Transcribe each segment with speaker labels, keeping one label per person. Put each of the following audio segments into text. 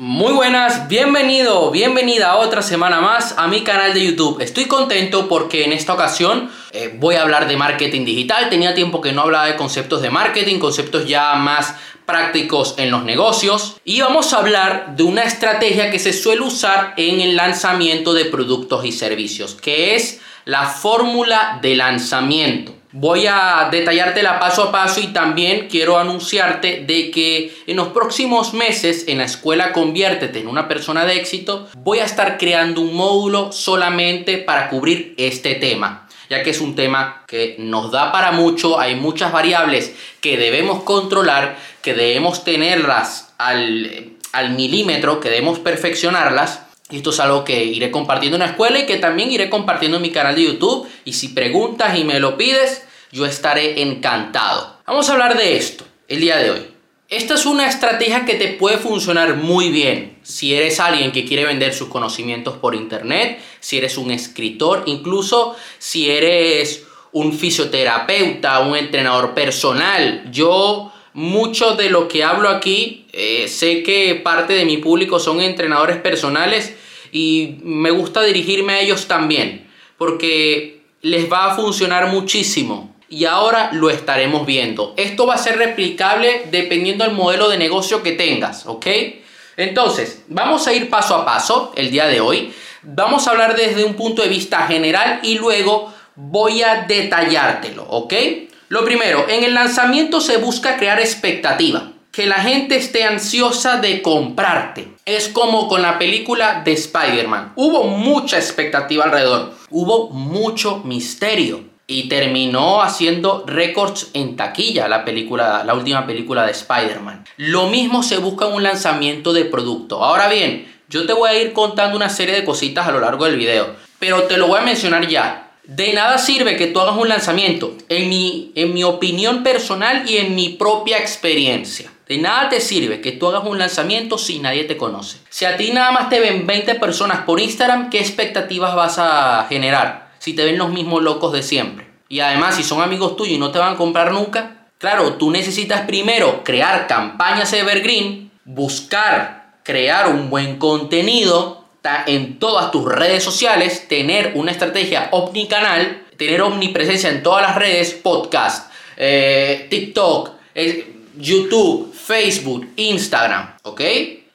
Speaker 1: Muy buenas, bienvenido, bienvenida a otra semana más a mi canal de YouTube. Estoy contento porque en esta ocasión eh, voy a hablar de marketing digital. Tenía tiempo que no hablaba de conceptos de marketing, conceptos ya más prácticos en los negocios. Y vamos a hablar de una estrategia que se suele usar en el lanzamiento de productos y servicios, que es la fórmula de lanzamiento. Voy a detallártela paso a paso y también quiero anunciarte de que en los próximos meses en la escuela Conviértete en una persona de éxito voy a estar creando un módulo solamente para cubrir este tema ya que es un tema que nos da para mucho, hay muchas variables que debemos controlar, que debemos tenerlas al, al milímetro, que debemos perfeccionarlas esto es algo que iré compartiendo en la escuela y que también iré compartiendo en mi canal de YouTube. Y si preguntas y me lo pides, yo estaré encantado. Vamos a hablar de esto el día de hoy. Esta es una estrategia que te puede funcionar muy bien si eres alguien que quiere vender sus conocimientos por internet, si eres un escritor, incluso si eres un fisioterapeuta, un entrenador personal. Yo mucho de lo que hablo aquí, eh, sé que parte de mi público son entrenadores personales y me gusta dirigirme a ellos también, porque les va a funcionar muchísimo. Y ahora lo estaremos viendo. Esto va a ser replicable dependiendo del modelo de negocio que tengas, ¿ok? Entonces, vamos a ir paso a paso el día de hoy. Vamos a hablar desde un punto de vista general y luego voy a detallártelo, ¿ok? Lo primero, en el lanzamiento se busca crear expectativa, que la gente esté ansiosa de comprarte. Es como con la película de Spider-Man. Hubo mucha expectativa alrededor, hubo mucho misterio y terminó haciendo récords en taquilla la película, la última película de Spider-Man. Lo mismo se busca en un lanzamiento de producto. Ahora bien, yo te voy a ir contando una serie de cositas a lo largo del video, pero te lo voy a mencionar ya. De nada sirve que tú hagas un lanzamiento, en mi, en mi opinión personal y en mi propia experiencia. De nada te sirve que tú hagas un lanzamiento si nadie te conoce. Si a ti nada más te ven 20 personas por Instagram, ¿qué expectativas vas a generar? Si te ven los mismos locos de siempre. Y además, si son amigos tuyos y no te van a comprar nunca, claro, tú necesitas primero crear campañas evergreen, buscar crear un buen contenido, en todas tus redes sociales, tener una estrategia omnicanal, tener omnipresencia en todas las redes, podcast, eh, TikTok, YouTube, Facebook, Instagram, ¿ok?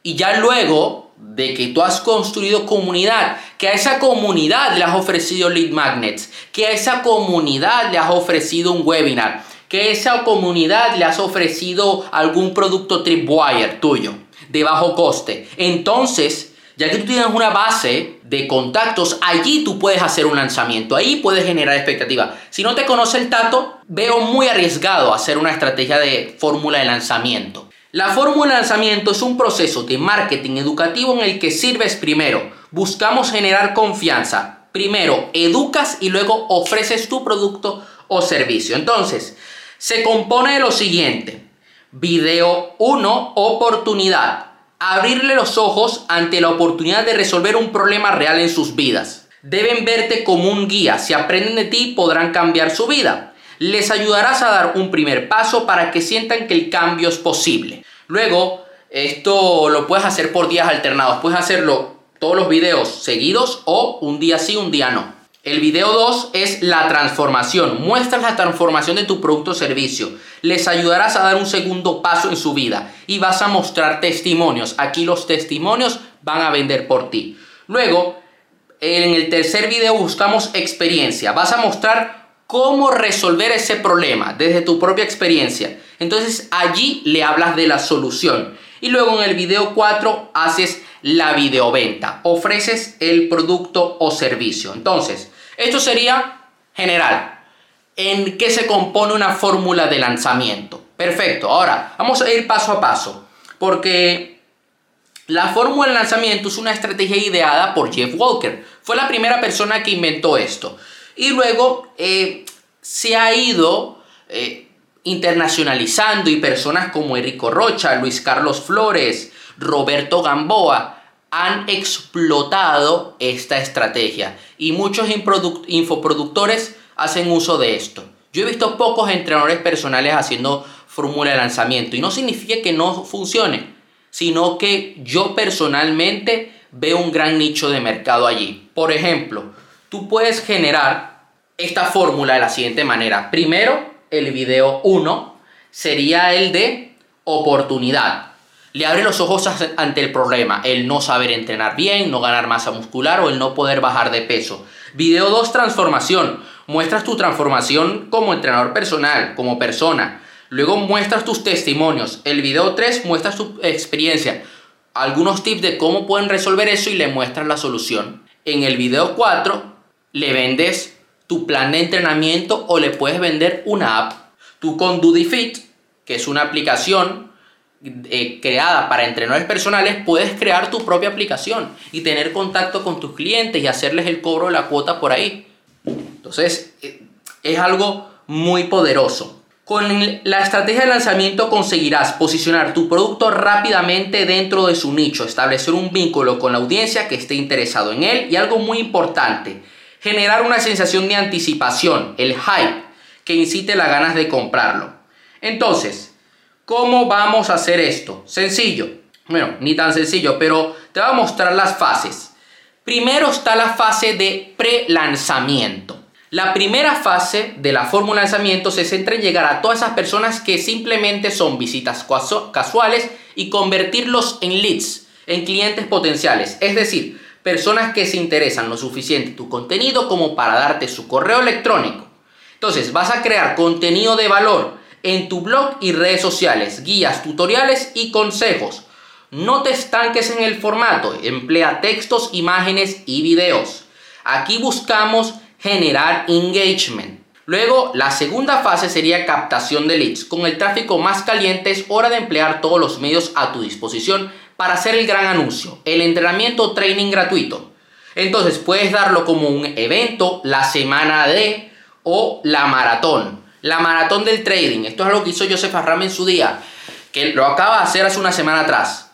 Speaker 1: Y ya luego de que tú has construido comunidad, que a esa comunidad le has ofrecido lead magnets, que a esa comunidad le has ofrecido un webinar, que a esa comunidad le has ofrecido algún producto tripwire tuyo de bajo coste. Entonces, ya que tú tienes una base de contactos, allí tú puedes hacer un lanzamiento, ahí puedes generar expectativa. Si no te conoce el tato, veo muy arriesgado hacer una estrategia de fórmula de lanzamiento. La fórmula de lanzamiento es un proceso de marketing educativo en el que sirves primero. Buscamos generar confianza. Primero educas y luego ofreces tu producto o servicio. Entonces, se compone de lo siguiente. Video 1, oportunidad abrirle los ojos ante la oportunidad de resolver un problema real en sus vidas. Deben verte como un guía. Si aprenden de ti, podrán cambiar su vida. Les ayudarás a dar un primer paso para que sientan que el cambio es posible. Luego, esto lo puedes hacer por días alternados. Puedes hacerlo todos los videos seguidos o un día sí, un día no. El video 2 es la transformación. Muestras la transformación de tu producto o servicio. Les ayudarás a dar un segundo paso en su vida y vas a mostrar testimonios. Aquí los testimonios van a vender por ti. Luego, en el tercer video buscamos experiencia. Vas a mostrar cómo resolver ese problema desde tu propia experiencia. Entonces allí le hablas de la solución. Y luego en el video 4 haces la videoventa. Ofreces el producto o servicio. Entonces, esto sería general. ¿En qué se compone una fórmula de lanzamiento? Perfecto. Ahora, vamos a ir paso a paso. Porque la fórmula de lanzamiento es una estrategia ideada por Jeff Walker. Fue la primera persona que inventó esto. Y luego eh, se ha ido eh, internacionalizando y personas como Enrico Rocha, Luis Carlos Flores, Roberto Gamboa han explotado esta estrategia y muchos infoproductores hacen uso de esto. Yo he visto pocos entrenadores personales haciendo fórmula de lanzamiento y no significa que no funcione. sino que yo personalmente veo un gran nicho de mercado allí. Por ejemplo, tú puedes generar esta fórmula de la siguiente manera. Primero, el video 1 sería el de oportunidad. Le abre los ojos ante el problema, el no saber entrenar bien, no ganar masa muscular o el no poder bajar de peso. Video 2, transformación. Muestras tu transformación como entrenador personal, como persona. Luego muestras tus testimonios. El video 3 muestras tu experiencia. Algunos tips de cómo pueden resolver eso y le muestras la solución. En el video 4 le vendes tu plan de entrenamiento o le puedes vender una app. Tú con DudiFit, que es una aplicación eh, creada para entrenadores personales, puedes crear tu propia aplicación y tener contacto con tus clientes y hacerles el cobro de la cuota por ahí. Entonces, eh, es algo muy poderoso. Con la estrategia de lanzamiento conseguirás posicionar tu producto rápidamente dentro de su nicho, establecer un vínculo con la audiencia que esté interesado en él y algo muy importante, generar una sensación de anticipación, el hype, que incite las ganas de comprarlo. Entonces, ¿Cómo vamos a hacer esto? Sencillo. Bueno, ni tan sencillo, pero te voy a mostrar las fases. Primero está la fase de pre-lanzamiento. La primera fase de la fórmula de lanzamiento se centra en llegar a todas esas personas que simplemente son visitas casuales y convertirlos en leads, en clientes potenciales. Es decir, personas que se interesan lo suficiente en tu contenido como para darte su correo electrónico. Entonces vas a crear contenido de valor en tu blog y redes sociales, guías, tutoriales y consejos. No te estanques en el formato, emplea textos, imágenes y videos. Aquí buscamos generar engagement. Luego, la segunda fase sería captación de leads. Con el tráfico más caliente es hora de emplear todos los medios a tu disposición para hacer el gran anuncio, el entrenamiento training gratuito. Entonces puedes darlo como un evento, la semana de o la maratón. La maratón del trading. Esto es algo que hizo Joseph Arram en su día, que lo acaba de hacer hace una semana atrás.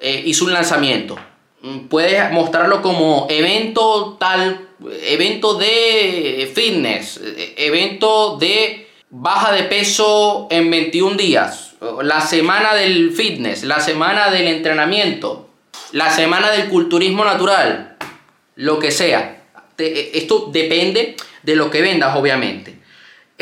Speaker 1: Eh, hizo un lanzamiento. Mm, puedes mostrarlo como evento tal, evento de fitness, eh, evento de baja de peso en 21 días, la semana del fitness, la semana del entrenamiento, la semana del culturismo natural, lo que sea. Esto depende de lo que vendas, obviamente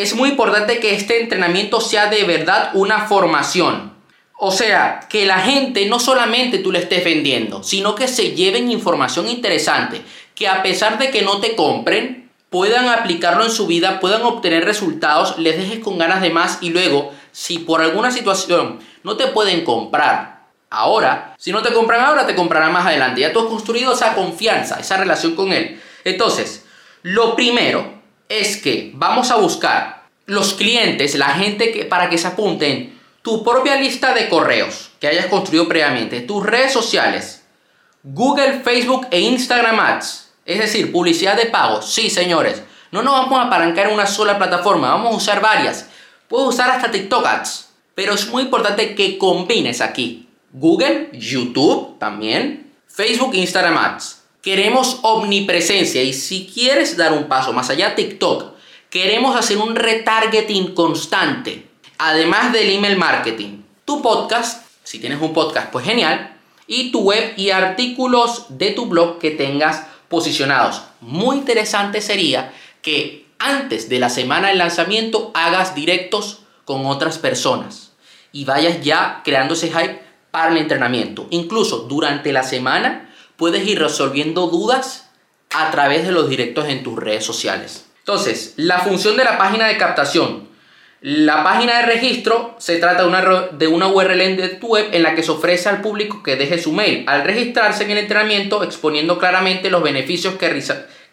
Speaker 1: es muy importante que este entrenamiento sea de verdad una formación. O sea, que la gente no solamente tú le estés vendiendo, sino que se lleven información interesante, que a pesar de que no te compren, puedan aplicarlo en su vida, puedan obtener resultados, les dejes con ganas de más y luego, si por alguna situación no te pueden comprar ahora, si no te compran ahora, te comprarán más adelante. Ya tú has construido esa confianza, esa relación con él. Entonces, lo primero es que vamos a buscar los clientes, la gente que, para que se apunten, tu propia lista de correos que hayas construido previamente, tus redes sociales, Google, Facebook e Instagram Ads, es decir, publicidad de pago. Sí, señores, no nos vamos a apalancar en una sola plataforma, vamos a usar varias. Puedes usar hasta TikTok Ads, pero es muy importante que combines aquí Google, YouTube también, Facebook Instagram Ads. Queremos omnipresencia y si quieres dar un paso más allá TikTok, queremos hacer un retargeting constante, además del email marketing. Tu podcast, si tienes un podcast, pues genial, y tu web y artículos de tu blog que tengas posicionados. Muy interesante sería que antes de la semana del lanzamiento hagas directos con otras personas y vayas ya creando ese hype para el entrenamiento. Incluso durante la semana puedes ir resolviendo dudas a través de los directos en tus redes sociales. Entonces, la función de la página de captación. La página de registro se trata de una, de una URL de tu web en la que se ofrece al público que deje su mail al registrarse en el entrenamiento exponiendo claramente los beneficios que,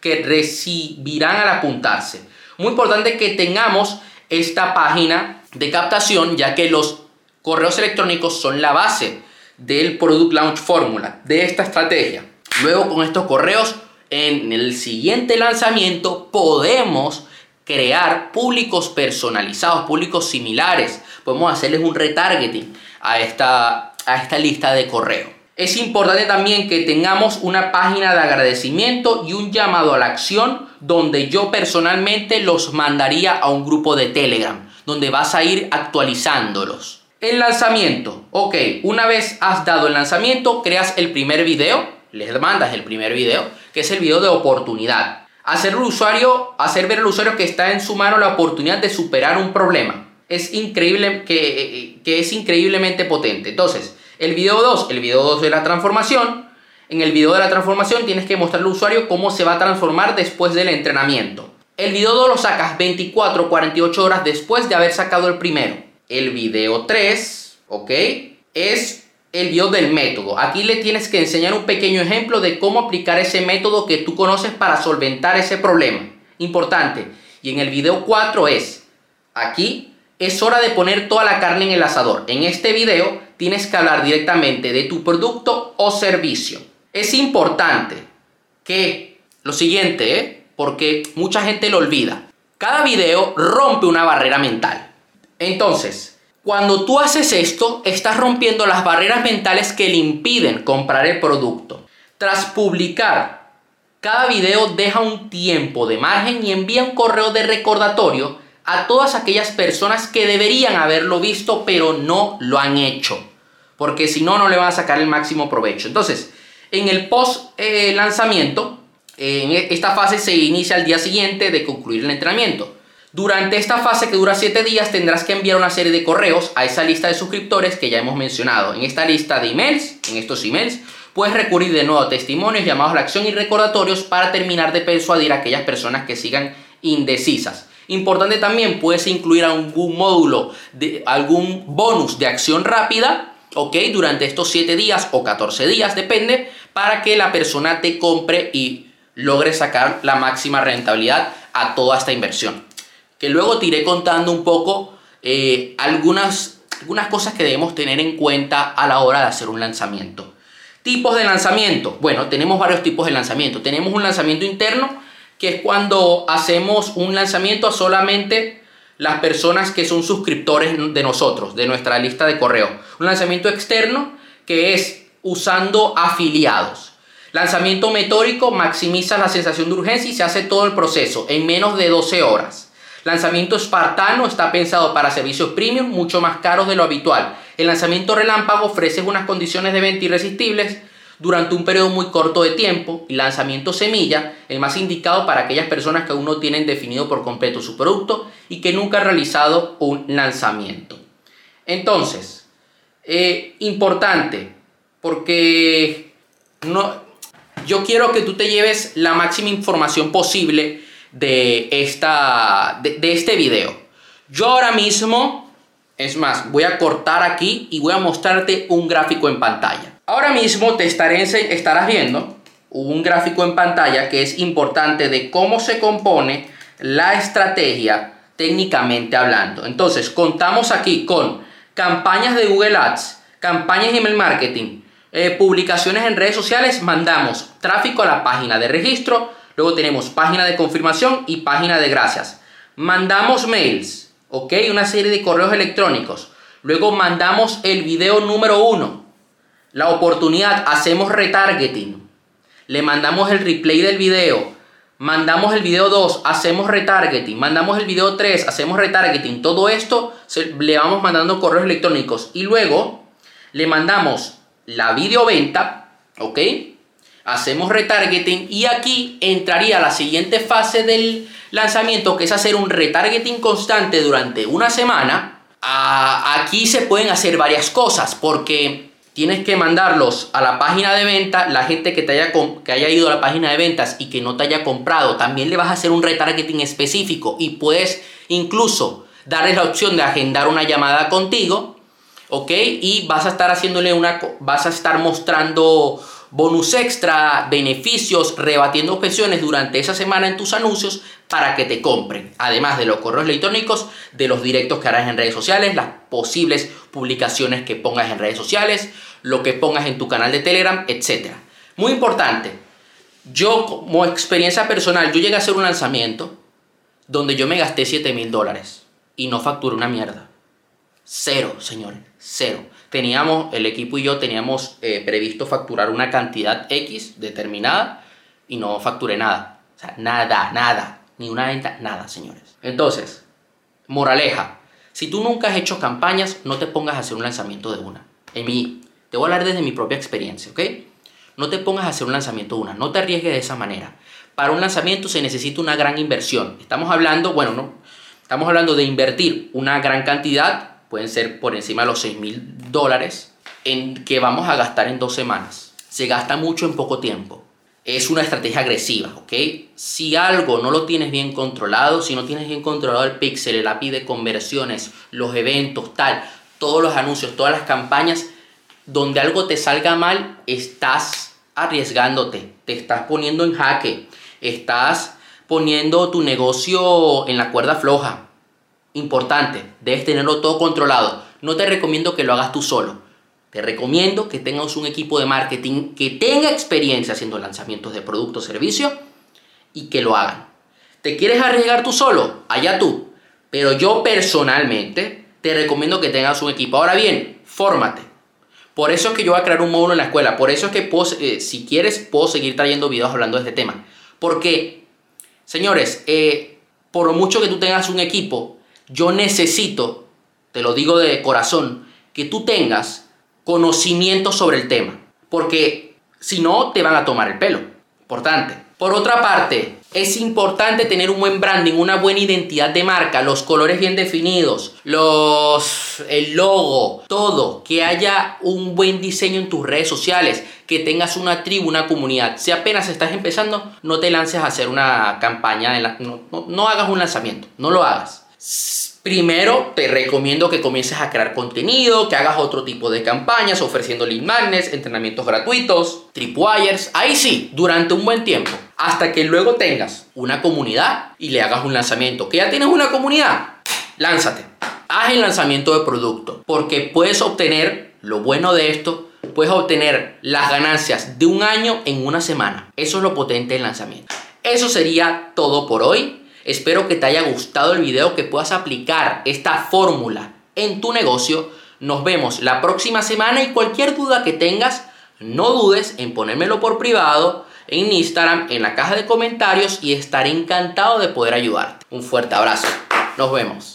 Speaker 1: que recibirán al apuntarse. Muy importante que tengamos esta página de captación ya que los correos electrónicos son la base del Product Launch Formula, de esta estrategia. Luego con estos correos, en el siguiente lanzamiento podemos crear públicos personalizados, públicos similares. Podemos hacerles un retargeting a esta, a esta lista de correo. Es importante también que tengamos una página de agradecimiento y un llamado a la acción donde yo personalmente los mandaría a un grupo de Telegram, donde vas a ir actualizándolos. El lanzamiento. Ok, una vez has dado el lanzamiento, creas el primer video, les mandas el primer video, que es el video de oportunidad. Hacer, el usuario, hacer ver al usuario que está en su mano la oportunidad de superar un problema. Es increíble, que, que es increíblemente potente. Entonces, el video 2, el video 2 de la transformación. En el video de la transformación tienes que mostrarle al usuario cómo se va a transformar después del entrenamiento. El video 2 lo sacas 24 48 horas después de haber sacado el primero. El video 3, ¿ok? Es el video del método. Aquí le tienes que enseñar un pequeño ejemplo de cómo aplicar ese método que tú conoces para solventar ese problema. Importante. Y en el video 4 es, aquí es hora de poner toda la carne en el asador. En este video tienes que hablar directamente de tu producto o servicio. Es importante que lo siguiente, ¿eh? porque mucha gente lo olvida. Cada video rompe una barrera mental. Entonces, cuando tú haces esto, estás rompiendo las barreras mentales que le impiden comprar el producto. Tras publicar, cada video deja un tiempo de margen y envía un correo de recordatorio a todas aquellas personas que deberían haberlo visto pero no lo han hecho. Porque si no, no le van a sacar el máximo provecho. Entonces, en el post eh, lanzamiento, en esta fase se inicia al día siguiente de concluir el entrenamiento. Durante esta fase que dura 7 días tendrás que enviar una serie de correos a esa lista de suscriptores que ya hemos mencionado. En esta lista de emails, en estos emails, puedes recurrir de nuevo a testimonios, llamados a la acción y recordatorios para terminar de persuadir a aquellas personas que sigan indecisas. Importante también, puedes incluir algún módulo, de, algún bonus de acción rápida, ¿ok? Durante estos 7 días o 14 días, depende, para que la persona te compre y logre sacar la máxima rentabilidad a toda esta inversión que luego te iré contando un poco eh, algunas, algunas cosas que debemos tener en cuenta a la hora de hacer un lanzamiento. Tipos de lanzamiento. Bueno, tenemos varios tipos de lanzamiento. Tenemos un lanzamiento interno, que es cuando hacemos un lanzamiento a solamente las personas que son suscriptores de nosotros, de nuestra lista de correo. Un lanzamiento externo, que es usando afiliados. Lanzamiento metódico maximiza la sensación de urgencia y se hace todo el proceso en menos de 12 horas. Lanzamiento espartano está pensado para servicios premium mucho más caros de lo habitual. El lanzamiento relámpago ofrece unas condiciones de venta irresistibles durante un periodo muy corto de tiempo. Y lanzamiento semilla, el más indicado para aquellas personas que aún no tienen definido por completo su producto y que nunca han realizado un lanzamiento. Entonces, eh, importante, porque no, yo quiero que tú te lleves la máxima información posible de, esta, de, este video. Yo ahora mismo, es más, voy a cortar aquí y voy a mostrarte un gráfico en pantalla. Ahora mismo te estaré, estarás viendo un gráfico en pantalla que es importante de cómo se compone la estrategia técnicamente hablando. Entonces, contamos aquí con campañas de Google Ads, campañas de email marketing, eh, publicaciones en redes sociales, mandamos tráfico a la página de registro, Luego tenemos página de confirmación y página de gracias. Mandamos mails, ¿ok? Una serie de correos electrónicos. Luego mandamos el video número uno. La oportunidad, hacemos retargeting. Le mandamos el replay del video. Mandamos el video 2, hacemos retargeting. Mandamos el video 3, hacemos retargeting. Todo esto le vamos mandando correos electrónicos. Y luego le mandamos la videoventa, ¿ok? Hacemos retargeting y aquí entraría la siguiente fase del lanzamiento que es hacer un retargeting constante durante una semana. aquí se pueden hacer varias cosas porque tienes que mandarlos a la página de venta, la gente que, te haya, que haya ido a la página de ventas y que no te haya comprado, también le vas a hacer un retargeting específico y puedes incluso darles la opción de agendar una llamada contigo, ¿ok? Y vas a estar haciéndole una, vas a estar mostrando bonus extra, beneficios, rebatiendo objeciones durante esa semana en tus anuncios para que te compren. Además de los correos electrónicos, de los directos que harás en redes sociales, las posibles publicaciones que pongas en redes sociales, lo que pongas en tu canal de Telegram, etc. Muy importante, yo como experiencia personal, yo llegué a hacer un lanzamiento donde yo me gasté 7 mil dólares y no facturé una mierda. Cero, señores, cero teníamos, el equipo y yo teníamos eh, previsto facturar una cantidad X determinada y no facturé nada. O sea, nada, nada. Ni una venta, nada, señores. Entonces, moraleja. Si tú nunca has hecho campañas, no te pongas a hacer un lanzamiento de una. En mi, te voy a hablar desde mi propia experiencia, ¿ok? No te pongas a hacer un lanzamiento de una, no te arriesgues de esa manera. Para un lanzamiento se necesita una gran inversión. Estamos hablando, bueno, no, estamos hablando de invertir una gran cantidad, pueden ser por encima de los 6 mil dólares, en que vamos a gastar en dos semanas. Se gasta mucho en poco tiempo. Es una estrategia agresiva, ¿ok? Si algo no lo tienes bien controlado, si no tienes bien controlado el pixel, el API de conversiones, los eventos, tal, todos los anuncios, todas las campañas, donde algo te salga mal, estás arriesgándote, te estás poniendo en jaque, estás poniendo tu negocio en la cuerda floja. Importante, debes tenerlo todo controlado. No te recomiendo que lo hagas tú solo. Te recomiendo que tengas un equipo de marketing que tenga experiencia haciendo lanzamientos de productos o servicios y que lo hagan. ¿Te quieres arriesgar tú solo? Allá tú. Pero yo personalmente te recomiendo que tengas un equipo. Ahora bien, fórmate. Por eso es que yo voy a crear un módulo en la escuela. Por eso es que eh, si quieres puedo seguir trayendo videos hablando de este tema. Porque, señores, eh, por mucho que tú tengas un equipo, yo necesito, te lo digo de corazón, que tú tengas conocimiento sobre el tema. Porque si no, te van a tomar el pelo. Importante. Por otra parte, es importante tener un buen branding, una buena identidad de marca, los colores bien definidos, los el logo, todo, que haya un buen diseño en tus redes sociales, que tengas una tribu, una comunidad. Si apenas estás empezando, no te lances a hacer una campaña, no, no hagas un lanzamiento, no lo hagas Primero, te recomiendo que comiences a crear contenido, que hagas otro tipo de campañas ofreciendo lead magnets, entrenamientos gratuitos, tripwires. Ahí sí, durante un buen tiempo. Hasta que luego tengas una comunidad y le hagas un lanzamiento. ¿Que ya tienes una comunidad? Lánzate. Haz el lanzamiento de producto. Porque puedes obtener, lo bueno de esto, puedes obtener las ganancias de un año en una semana. Eso es lo potente del lanzamiento. Eso sería todo por hoy. Espero que te haya gustado el video, que puedas aplicar esta fórmula en tu negocio. Nos vemos la próxima semana y cualquier duda que tengas, no dudes en ponérmelo por privado en Instagram, en la caja de comentarios y estaré encantado de poder ayudarte. Un fuerte abrazo. Nos vemos.